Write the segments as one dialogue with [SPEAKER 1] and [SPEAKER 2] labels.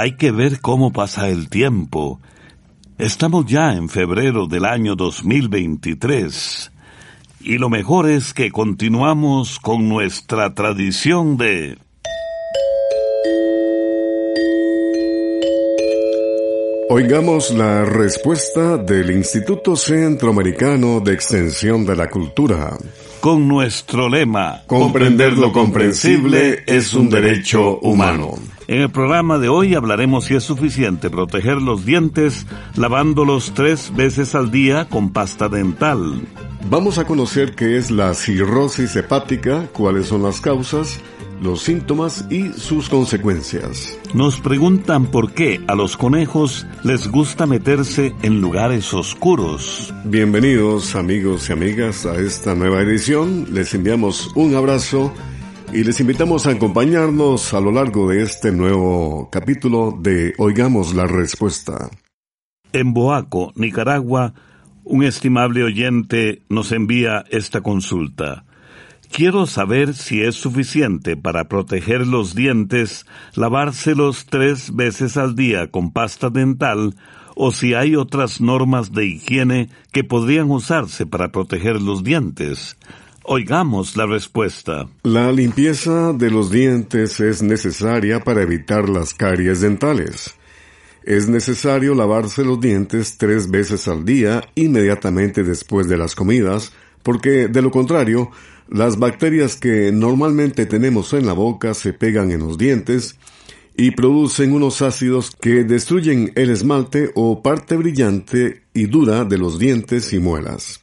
[SPEAKER 1] Hay que ver cómo pasa el tiempo. Estamos ya en febrero del año 2023 y lo mejor es que continuamos con nuestra tradición de...
[SPEAKER 2] Oigamos la respuesta del Instituto Centroamericano de Extensión de la Cultura.
[SPEAKER 1] con nuestro lema
[SPEAKER 2] Comprender lo comprensible es un derecho humano.
[SPEAKER 1] En el programa de hoy hablaremos si es suficiente proteger los dientes lavándolos tres veces al día con pasta dental.
[SPEAKER 2] Vamos a conocer qué es la cirrosis hepática, cuáles son las causas, los síntomas y sus consecuencias.
[SPEAKER 1] Nos preguntan por qué a los conejos les gusta meterse en lugares oscuros.
[SPEAKER 2] Bienvenidos amigos y amigas a esta nueva edición. Les enviamos un abrazo y les invitamos a acompañarnos a lo largo de este nuevo capítulo de Oigamos la Respuesta.
[SPEAKER 1] En Boaco, Nicaragua, un estimable oyente nos envía esta consulta. Quiero saber si es suficiente para proteger los dientes lavárselos tres veces al día con pasta dental o si hay otras normas de higiene que podrían usarse para proteger los dientes. Oigamos la respuesta.
[SPEAKER 2] La limpieza de los dientes es necesaria para evitar las caries dentales. Es necesario lavarse los dientes tres veces al día inmediatamente después de las comidas, porque de lo contrario, las bacterias que normalmente tenemos en la boca se pegan en los dientes y producen unos ácidos que destruyen el esmalte o parte brillante y dura de los dientes y muelas.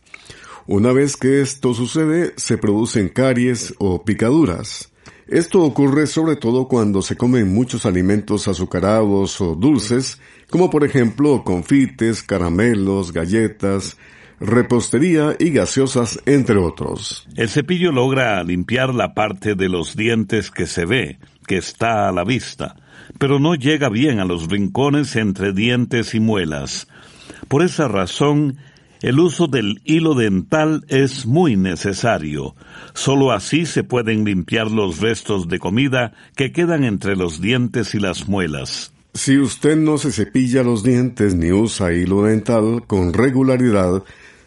[SPEAKER 2] Una vez que esto sucede, se producen caries o picaduras. Esto ocurre sobre todo cuando se comen muchos alimentos azucarados o dulces, como por ejemplo confites, caramelos, galletas, repostería y gaseosas, entre otros.
[SPEAKER 1] El cepillo logra limpiar la parte de los dientes que se ve, que está a la vista, pero no llega bien a los rincones entre dientes y muelas. Por esa razón, el uso del hilo dental es muy necesario. Solo así se pueden limpiar los restos de comida que quedan entre los dientes y las muelas.
[SPEAKER 2] Si usted no se cepilla los dientes ni usa hilo dental con regularidad,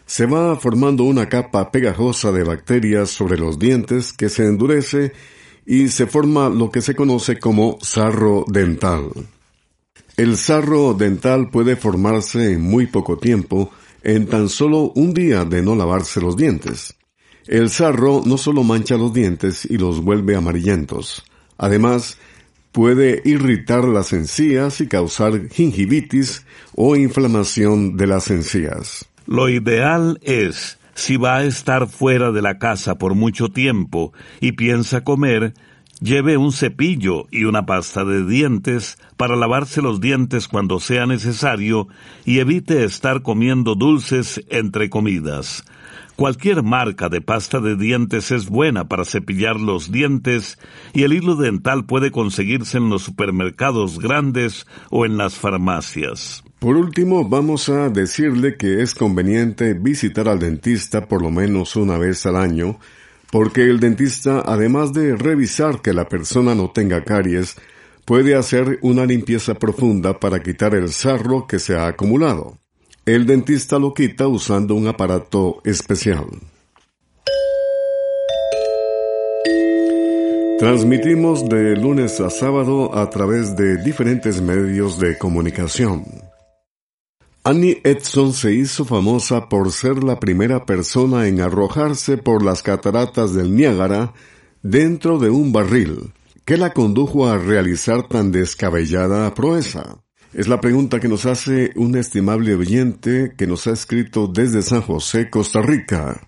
[SPEAKER 2] se va formando una capa pegajosa de bacterias sobre los dientes que se endurece y se forma lo que se conoce como sarro dental. El sarro dental puede formarse en muy poco tiempo, en tan solo un día de no lavarse los dientes. El sarro no solo mancha los dientes y los vuelve amarillentos, además puede irritar las encías y causar gingivitis o inflamación de las encías.
[SPEAKER 1] Lo ideal es, si va a estar fuera de la casa por mucho tiempo y piensa comer, lleve un cepillo y una pasta de dientes para lavarse los dientes cuando sea necesario y evite estar comiendo dulces entre comidas. Cualquier marca de pasta de dientes es buena para cepillar los dientes y el hilo dental puede conseguirse en los supermercados grandes o en las farmacias.
[SPEAKER 2] Por último, vamos a decirle que es conveniente visitar al dentista por lo menos una vez al año, porque el dentista, además de revisar que la persona no tenga caries, puede hacer una limpieza profunda para quitar el sarro que se ha acumulado. El dentista lo quita usando un aparato especial. Transmitimos de lunes a sábado a través de diferentes medios de comunicación. Annie Edson se hizo famosa por ser la primera persona en arrojarse por las cataratas del Niágara dentro de un barril, ¿Qué la condujo a realizar tan descabellada proeza? Es la pregunta que nos hace un estimable oyente que nos ha escrito desde San José, Costa Rica.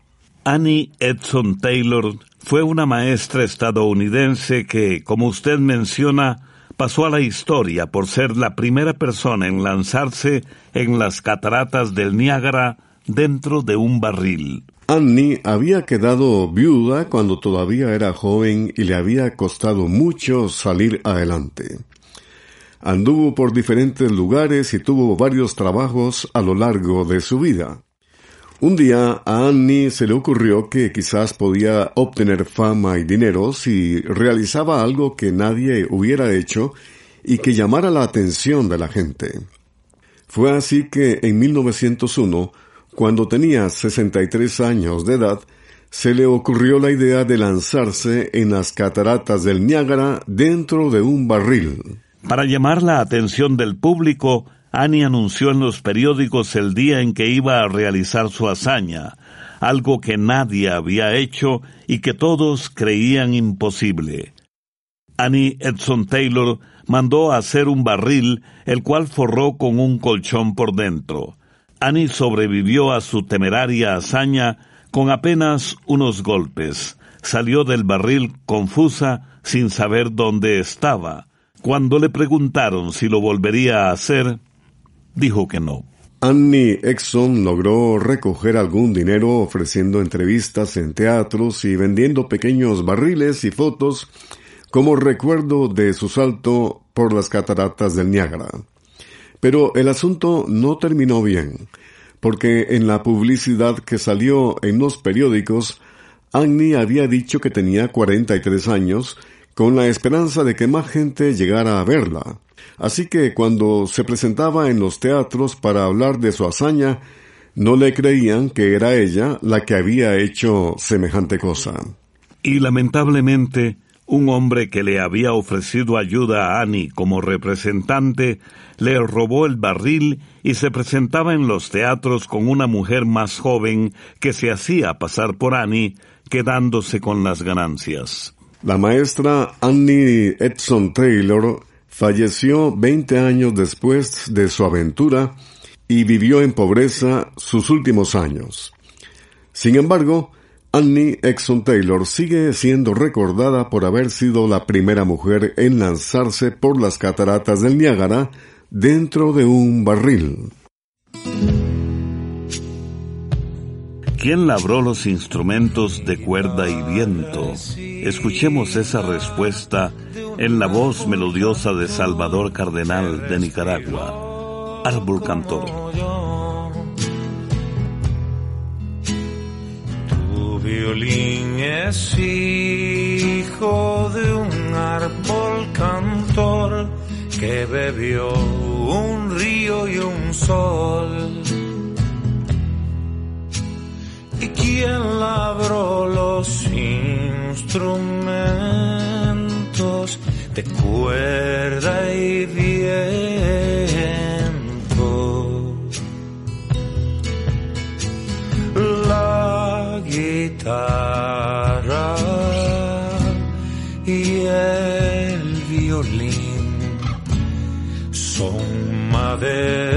[SPEAKER 1] Annie Edson Taylor fue una maestra estadounidense que, como usted menciona, pasó a la historia por ser la primera persona en lanzarse en las cataratas del Niágara dentro de un barril.
[SPEAKER 2] Annie había quedado viuda cuando todavía era joven y le había costado mucho salir adelante. Anduvo por diferentes lugares y tuvo varios trabajos a lo largo de su vida. Un día a Annie se le ocurrió que quizás podía obtener fama y dinero si realizaba algo que nadie hubiera hecho y que llamara la atención de la gente. Fue así que en 1901 cuando tenía 63 años de edad, se le ocurrió la idea de lanzarse en las cataratas del Niágara dentro de un barril.
[SPEAKER 1] Para llamar la atención del público, Annie anunció en los periódicos el día en que iba a realizar su hazaña, algo que nadie había hecho y que todos creían imposible. Annie Edson Taylor mandó a hacer un barril, el cual forró con un colchón por dentro. Annie sobrevivió a su temeraria hazaña con apenas unos golpes. Salió del barril confusa, sin saber dónde estaba. Cuando le preguntaron si lo volvería a hacer, dijo que no.
[SPEAKER 2] Annie Exxon logró recoger algún dinero ofreciendo entrevistas en teatros y vendiendo pequeños barriles y fotos como recuerdo de su salto por las cataratas del Niágara. Pero el asunto no terminó bien, porque en la publicidad que salió en los periódicos, Annie había dicho que tenía 43 años, con la esperanza de que más gente llegara a verla. Así que cuando se presentaba en los teatros para hablar de su hazaña, no le creían que era ella la que había hecho semejante cosa.
[SPEAKER 1] Y lamentablemente, un hombre que le había ofrecido ayuda a Annie como representante le robó el barril y se presentaba en los teatros con una mujer más joven que se hacía pasar por Annie, quedándose con las ganancias.
[SPEAKER 2] La maestra Annie Edson Taylor falleció 20 años después de su aventura y vivió en pobreza sus últimos años. Sin embargo, Annie Exxon Taylor sigue siendo recordada por haber sido la primera mujer en lanzarse por las cataratas del Niágara dentro de un barril.
[SPEAKER 1] ¿Quién labró los instrumentos de cuerda y viento? Escuchemos esa respuesta en la voz melodiosa de Salvador Cardenal de Nicaragua, árbol cantor.
[SPEAKER 3] violín es hijo de un árbol cantor que bebió un río y un sol. ¿Y quién labró los instrumentos de cuerda y viento? La guitarra y el violín son madera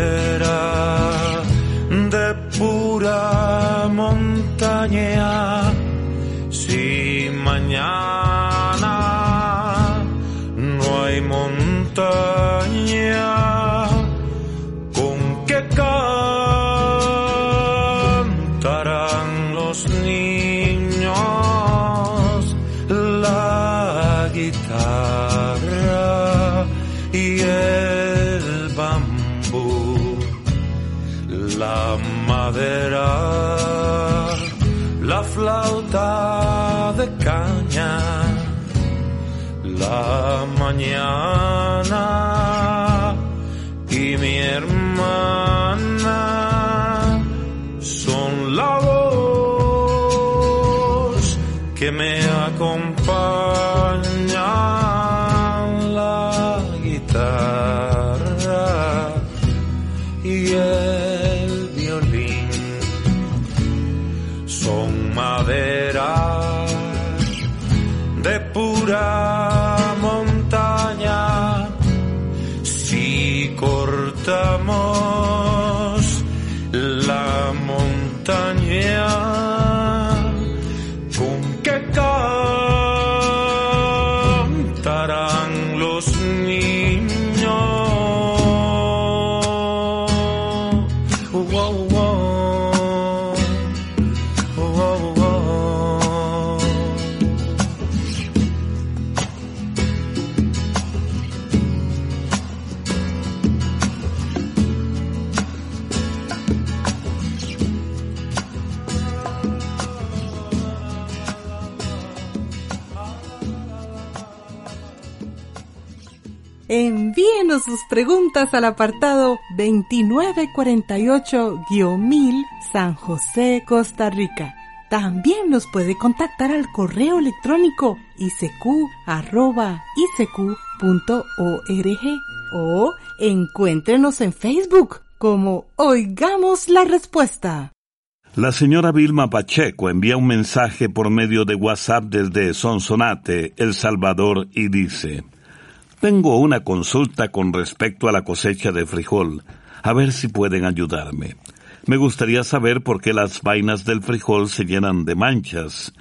[SPEAKER 3] la mañana y mi hermana
[SPEAKER 4] Sus preguntas al apartado 2948-1000 San José, Costa Rica. También nos puede contactar al correo electrónico isq.org o encuéntrenos en Facebook como Oigamos la Respuesta.
[SPEAKER 1] La señora Vilma Pacheco envía un mensaje por medio de WhatsApp desde Sonsonate, El Salvador, y dice, Tengo una consulta con respecto a la cosecha de frijol, a ver si pueden ayudarme. Me gustaría saber por qué las vainas del frijol se llenan de manchas,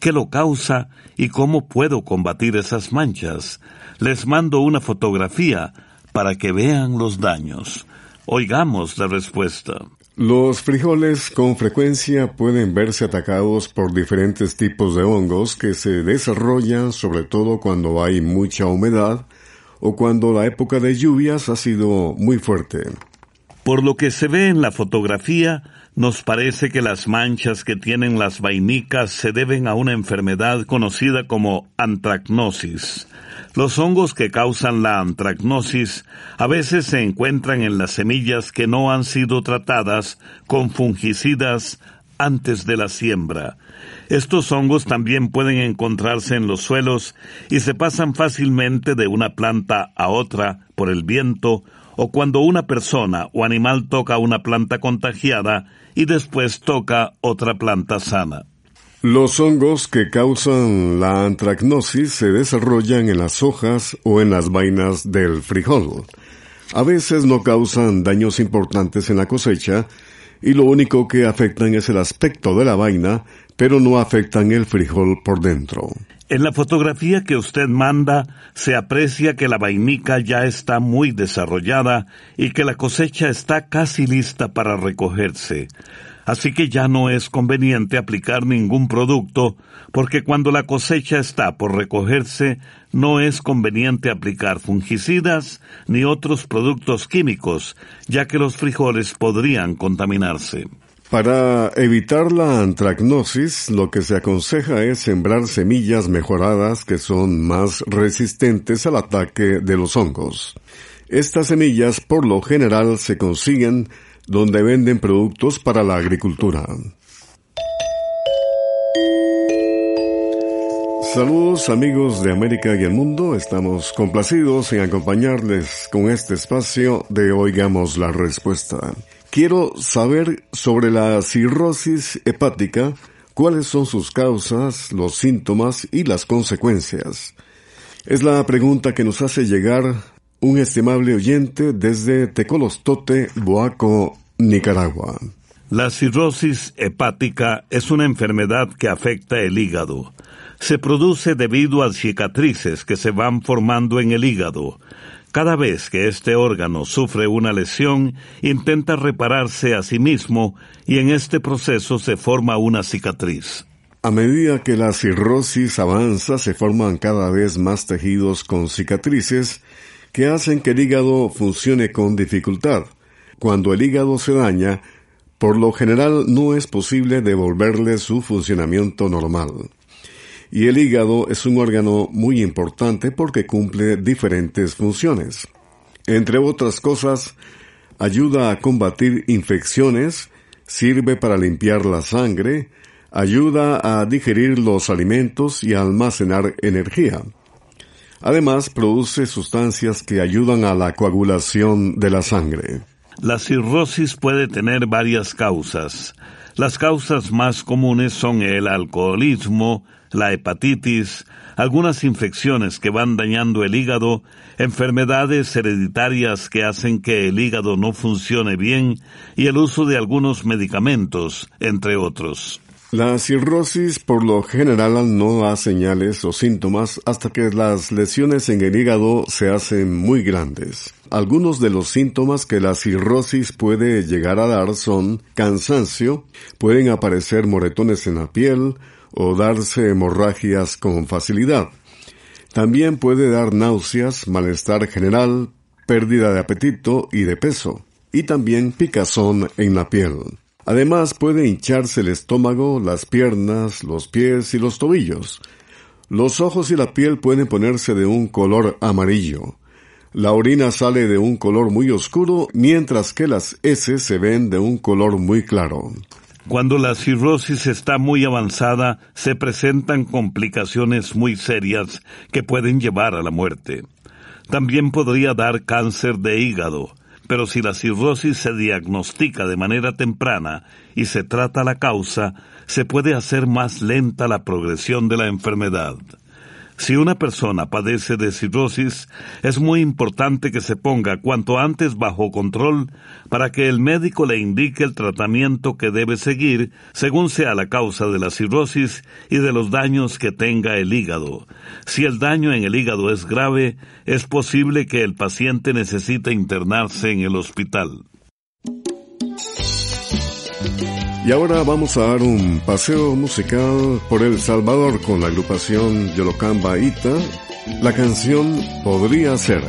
[SPEAKER 1] qué lo causa y cómo puedo combatir esas manchas. Les mando una fotografía para que vean los daños. Oigamos la respuesta.
[SPEAKER 2] Los frijoles con frecuencia pueden verse atacados por diferentes tipos de hongos que se desarrollan sobre todo cuando hay mucha humedad o cuando la época de lluvias ha sido muy fuerte.
[SPEAKER 1] Por lo que se ve en la fotografía, nos parece que las manchas que tienen las vainicas se deben a una enfermedad conocida como antracnosis. Los hongos que causan la antracnosis a veces se encuentran en las semillas que no han sido tratadas con fungicidas antes de la siembra. Estos hongos también pueden encontrarse en los suelos y se pasan fácilmente de una planta a otra por el viento o cuando una persona o animal toca una planta contagiada y después toca otra planta sana.
[SPEAKER 2] Los hongos que causan la antracnosis se desarrollan en las hojas o en las vainas del frijol. A veces no causan daños importantes en la cosecha y lo único que afectan es el aspecto de la vaina, pero no afectan el frijol por dentro.
[SPEAKER 1] En la fotografía que usted manda se aprecia que la vainica ya está muy desarrollada y que la cosecha está casi lista para recogerse. Así que ya no es conveniente aplicar ningún producto porque cuando la cosecha está por recogerse no es conveniente aplicar fungicidas ni otros productos químicos, ya que los frijoles podrían contaminarse.
[SPEAKER 2] Para evitar la antracnosis, lo que se aconseja es sembrar semillas mejoradas que son más resistentes al ataque de los hongos. Estas semillas por lo general se consiguen donde venden productos para la agricultura. Saludos amigos de América y el mundo, estamos complacidos en acompañarles con este espacio de Oigamos la Respuesta. Quiero saber sobre la cirrosis hepática, cuáles son sus causas, los síntomas y las consecuencias. Es la pregunta que nos hace llegar un estimable oyente desde Tecolostote, Boaco, Nicaragua.
[SPEAKER 1] La cirrosis hepática es una enfermedad que afecta el hígado. Se produce debido a cicatrices que se van formando en el hígado. Cada vez que este órgano sufre una lesión, intenta repararse a sí mismo y en este proceso se forma una cicatriz.
[SPEAKER 2] A medida que la cirrosis avanza, se forman cada vez más tejidos con cicatrices que hacen que el hígado funcione con dificultad. Cuando el hígado se daña, por lo general no es posible devolverle su funcionamiento normal. Y el hígado es un órgano muy importante porque cumple diferentes funciones. Entre otras cosas, ayuda a combatir infecciones, sirve para limpiar la sangre, ayuda a digerir los alimentos y a almacenar energía. Además, produce sustancias que ayudan a la coagulación de la sangre.
[SPEAKER 1] La cirrosis puede tener varias causas. Las causas más comunes son el alcoholismo, la hepatitis, algunas infecciones que van dañando el hígado, enfermedades hereditarias que hacen que el hígado no funcione bien y el uso de algunos medicamentos, entre otros.
[SPEAKER 2] La cirrosis por lo general no da señales o síntomas hasta que las lesiones en el hígado se hacen muy grandes. Algunos de los síntomas que la cirrosis puede llegar a dar son cansancio, pueden aparecer moretones en la piel o darse hemorragias con facilidad. También puede dar náuseas, malestar general, pérdida de apetito y de peso, y también picazón en la piel. Además puede hincharse el estómago, las piernas, los pies y los tobillos. Los ojos y la piel pueden ponerse de un color amarillo. La orina sale de un color muy oscuro, mientras que las heces se ven de un color muy claro.
[SPEAKER 1] Cuando la cirrosis está muy avanzada, se presentan complicaciones muy serias que pueden llevar a la muerte. También podría dar cáncer de hígado, pero si la cirrosis se diagnostica de manera temprana y se trata la causa, se puede hacer más lenta la progresión de la enfermedad. Si una persona padece de cirrosis, es muy importante que se ponga cuanto antes bajo control para que el médico le indique el tratamiento que debe seguir según sea la causa de la cirrosis y de los daños que tenga el hígado. Si el daño en el hígado es grave, es posible que el paciente necesite internarse en el hospital.
[SPEAKER 2] Y ahora vamos a dar un paseo musical por El Salvador con la agrupación Yolocamba Ita. La canción Podría Ser.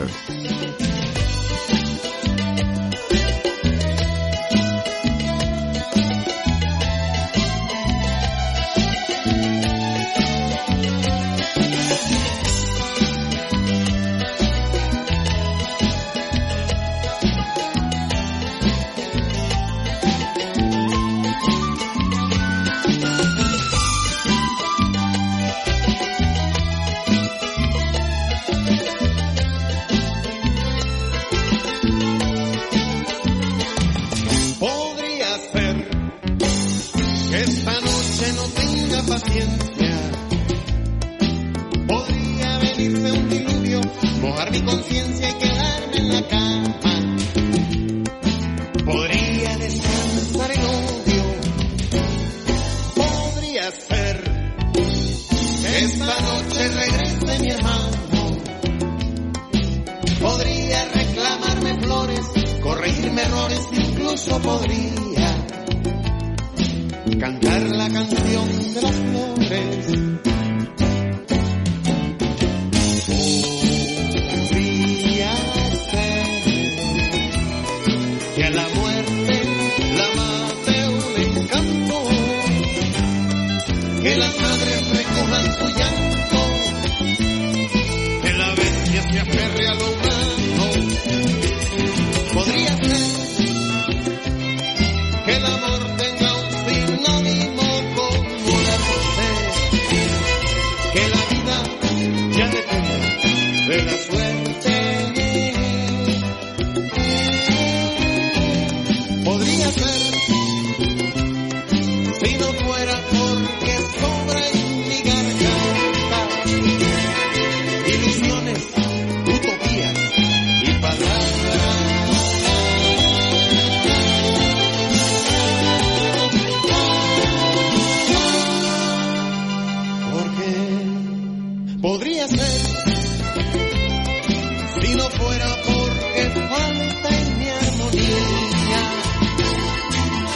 [SPEAKER 5] Fuera porque falta en mi armonía.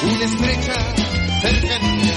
[SPEAKER 5] Una estrecha cercanía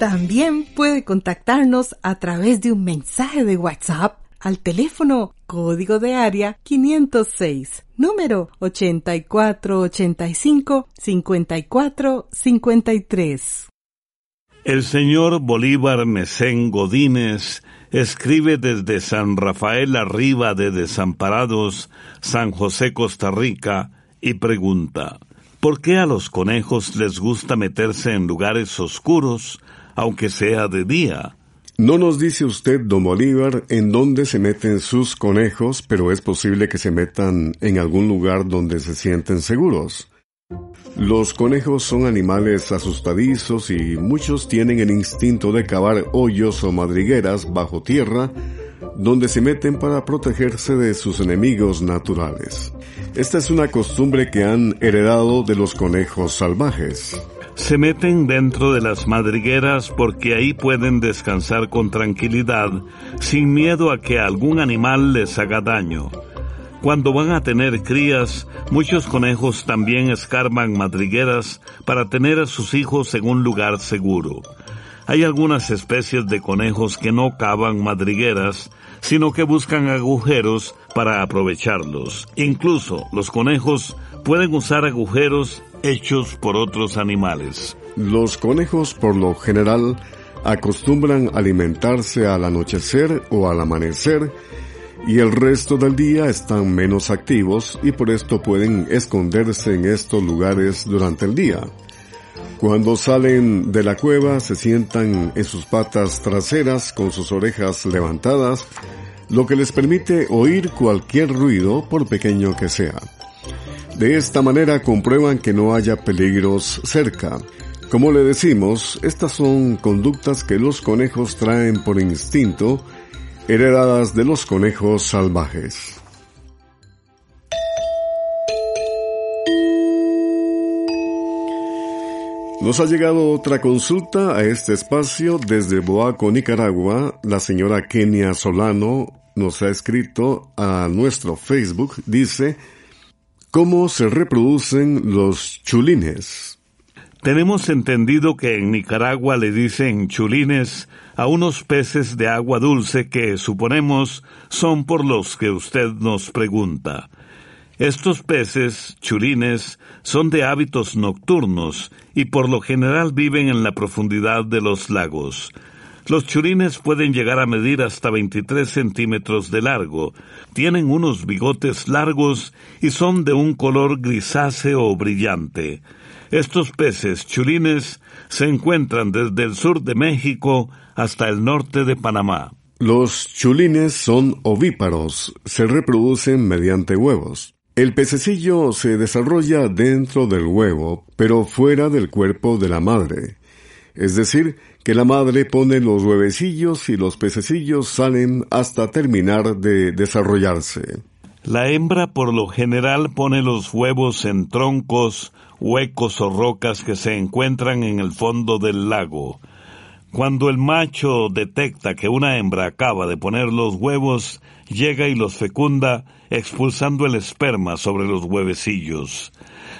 [SPEAKER 4] También puede contactarnos a través de un mensaje de WhatsApp al teléfono código de área 506, número 8485-5453.
[SPEAKER 1] El señor Bolívar Mesén Godínez escribe desde San Rafael arriba de Desamparados, San José, Costa Rica, y pregunta, ¿por qué a los conejos les gusta meterse en lugares oscuros, aunque sea de día?
[SPEAKER 2] No nos dice usted, don Bolívar, en dónde se meten sus conejos, pero es posible que se metan en algún lugar donde se sienten seguros. Los conejos son animales asustadizos y muchos tienen el instinto de cavar hoyos o madrigueras bajo tierra donde se meten para protegerse de sus enemigos naturales. Esta es una costumbre que han heredado de los conejos salvajes.
[SPEAKER 1] Se meten dentro de las madrigueras porque ahí pueden descansar con tranquilidad, sin miedo a que algún animal les haga daño. Cuando van a tener crías, muchos conejos también escarban madrigueras para tener a sus hijos en un lugar seguro. Hay algunas especies de conejos que no cavan madrigueras, sino que buscan agujeros para aprovecharlos. Incluso los conejos pueden usar agujeros hechos por otros animales.
[SPEAKER 2] Los conejos por lo general acostumbran alimentarse al anochecer o al amanecer y el resto del día están menos activos y por esto pueden esconderse en estos lugares durante el día. Cuando salen de la cueva se sientan en sus patas traseras con sus orejas levantadas, lo que les permite oír cualquier ruido por pequeño que sea. De esta manera comprueban que no haya peligros cerca. Como le decimos, estas son conductas que los conejos traen por instinto, heredadas de los conejos salvajes. Nos ha llegado otra consulta a este espacio desde Boaco, Nicaragua. La señora Kenia Solano nos ha escrito a nuestro Facebook. Dice, ¿cómo se reproducen los chulines?
[SPEAKER 1] Tenemos entendido que en Nicaragua le dicen chulines a unos peces de agua dulce que suponemos son por los que usted nos pregunta. Estos peces, chulines, son de hábitos nocturnos y por lo general viven en la profundidad de los lagos. Los chulines pueden llegar a medir hasta 23 centímetros de largo, tienen unos bigotes largos y son de un color grisáceo o brillante. Estos peces chulines se encuentran desde el sur de México hasta el norte de Panamá.
[SPEAKER 2] Los chulines son ovíparos, se reproducen mediante huevos. El pececillo se desarrolla dentro del huevo, pero fuera del cuerpo de la madre. Es decir, que la madre pone los huevecillos y los pececillos salen hasta terminar de desarrollarse.
[SPEAKER 1] La hembra por lo general pone los huevos en troncos, huecos o rocas que se encuentran en el fondo del lago. Cuando el macho detecta que una hembra acaba de poner los huevos, llega y los fecunda, expulsando el esperma sobre los huevecillos.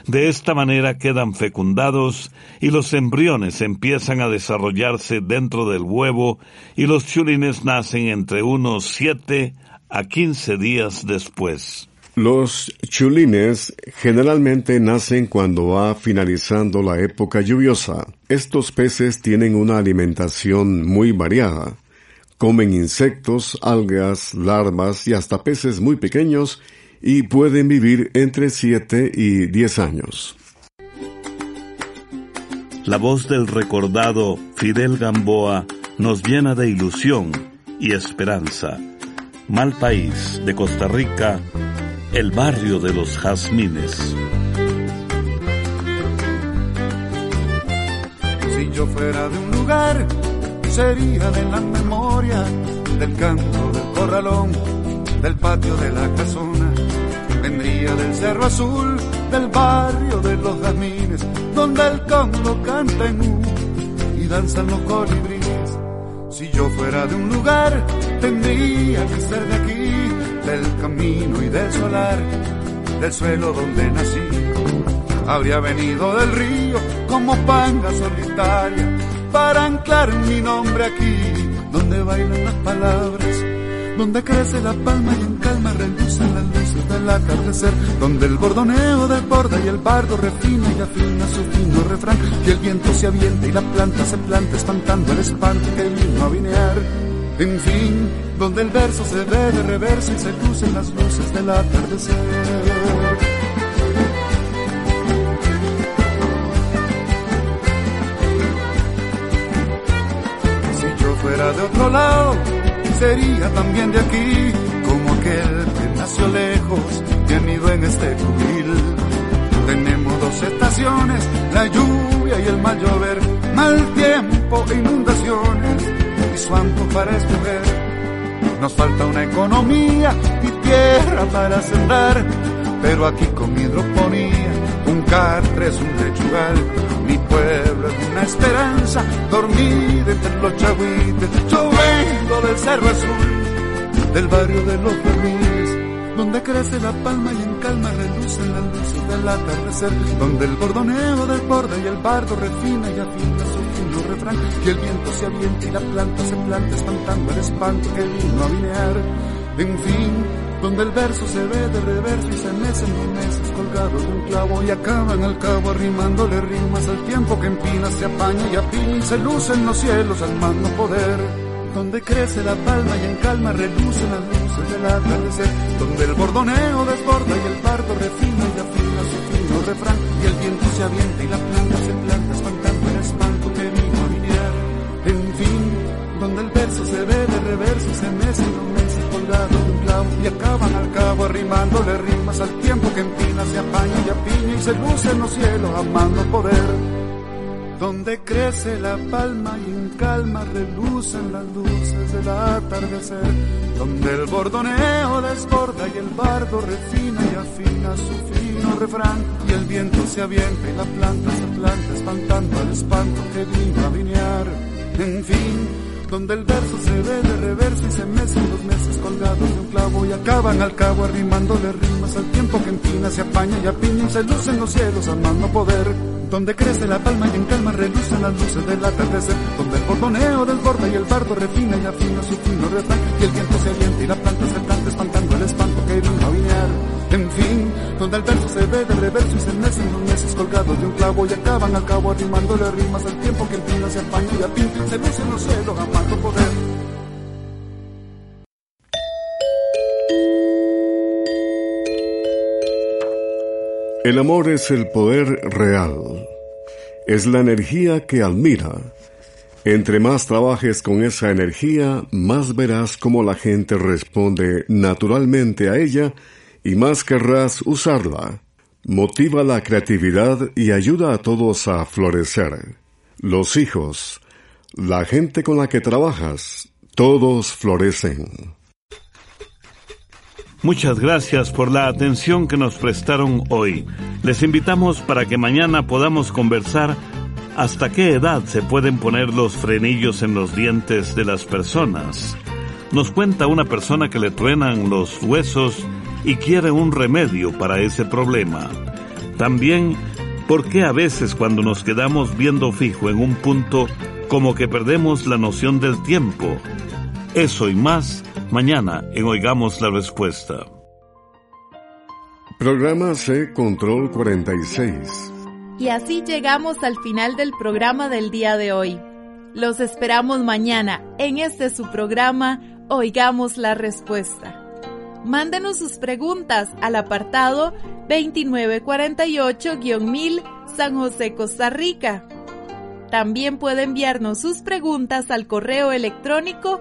[SPEAKER 1] De esta manera quedan fecundados y los embriones empiezan a desarrollarse dentro del huevo y los chulines nacen entre unos siete a quince días después.
[SPEAKER 2] Los chulines generalmente nacen cuando va finalizando la época lluviosa. Estos peces tienen una alimentación muy variada. Comen insectos, algas, larvas y hasta peces muy pequeños y pueden vivir entre 7 y 10 años.
[SPEAKER 1] La voz del recordado Fidel Gamboa nos llena de ilusión y esperanza. Mal país de Costa Rica, el barrio de los jazmines.
[SPEAKER 6] Si yo fuera de un lugar, sería de la memoria, del canto del corralón, del patio de la casona. Vendría del cerro azul, del barrio de los jazmines, donde el canto canta en U y danzan los colibríes. Si yo fuera de un lugar, tendría que ser de aquí, del camino y del solar, del suelo donde nací. Habría venido del río como panga solitaria para anclar mi nombre aquí, donde bailan las palabras, donde crece la palma y en calma relucen las luces del atardecer, donde el bordoneo desborda y el bardo refina y afina su fino refrán, y el viento se avienta y la planta se planta espantando el espanto que vino a vinear. En fin, donde el verso se ve de reverso y se lucen las luces del atardecer. Si yo fuera de otro lado, sería también de aquí, como aquel que nació lejos amido en este cubil. Tenemos dos estaciones, la lluvia y el mal llover, mal tiempo inundaciones, y su ampo para escoger. Nos falta una economía y tierra para sembrar, pero aquí con hidroponía, un cartres, un lechugal, mi pueblo es una esperanza, dormida entre los chagüites, yo vengo del Cerro Azul, del barrio de los Fermines, donde crece la palma y en calma relucen las luces del atardecer, donde el bordoneo desborda y el bardo refina y afina su fino refrán, y el viento se avienta y la planta se planta espantando el espanto que vino a vinear. En fin, donde el verso se ve de reverso y se mecen los meses colgados de un clavo y acaban al cabo arrimándole rimas al tiempo que empina, se apaña y apina y se lucen los cielos al mando poder donde crece la palma y en calma relucen las luces del atardecer, donde el bordoneo desborda y el pardo refina y afina su fino refrán, y el viento se avienta y la planta se planta espantando el espanto que vino a vinear. En fin, donde el verso se ve de reverso y se mecen los meses colgados de un clavo y acaban al cabo arrimándole rimas al tiempo que empina, se apaña y apiña y se luce en los cielos amando poder donde crece la palma y en calma relucen las luces del atardecer, donde el bordoneo desborda y el bardo refina y afina su fino refrán, y el viento se avienta y la planta se planta espantando al espanto que vino a vinear. En fin, donde el verso se ve de reverso y se mecen los meses colgados de un clavo y acaban al cabo arrimándole rimas al tiempo que empina, se apaña y apiña y se lucen los cielos al mando poder donde crece la palma y en calma relucen las luces del atardecer, donde el bordoneo desborda y el bardo refina y afina su fino refrán, y el viento se avienta y la planta se planta espantando el espanto que vino a vinear. En fin, donde el verso se ve de reverso y se mecen los meses colgados de un clavo y acaban al cabo arrimándole rimas al tiempo que empina, se apaña y apinta, se lucen los cielos amando poder.
[SPEAKER 2] El amor es el poder real. Es la energía que admira. Entre más trabajes con esa energía, más verás cómo la gente responde naturalmente a ella y más querrás usarla. Motiva la creatividad y ayuda a todos a florecer. Los hijos, la gente con la que trabajas, todos florecen.
[SPEAKER 1] Muchas gracias por la atención que nos prestaron hoy. Les invitamos para que mañana podamos conversar hasta qué edad se pueden poner los frenillos en los dientes de las personas. Nos cuenta una persona que le truenan los huesos y quiere un remedio para ese problema. También, ¿por qué a veces cuando nos quedamos viendo fijo en un punto como que perdemos la noción del tiempo? Eso y más mañana en Oigamos la Respuesta.
[SPEAKER 2] Programa C Control 46.
[SPEAKER 7] Y así llegamos al final del programa del día de hoy. Los esperamos mañana en este su programa Oigamos la Respuesta. Mándenos sus preguntas al apartado 2948-1000 San José, Costa Rica. También puede enviarnos sus preguntas al correo electrónico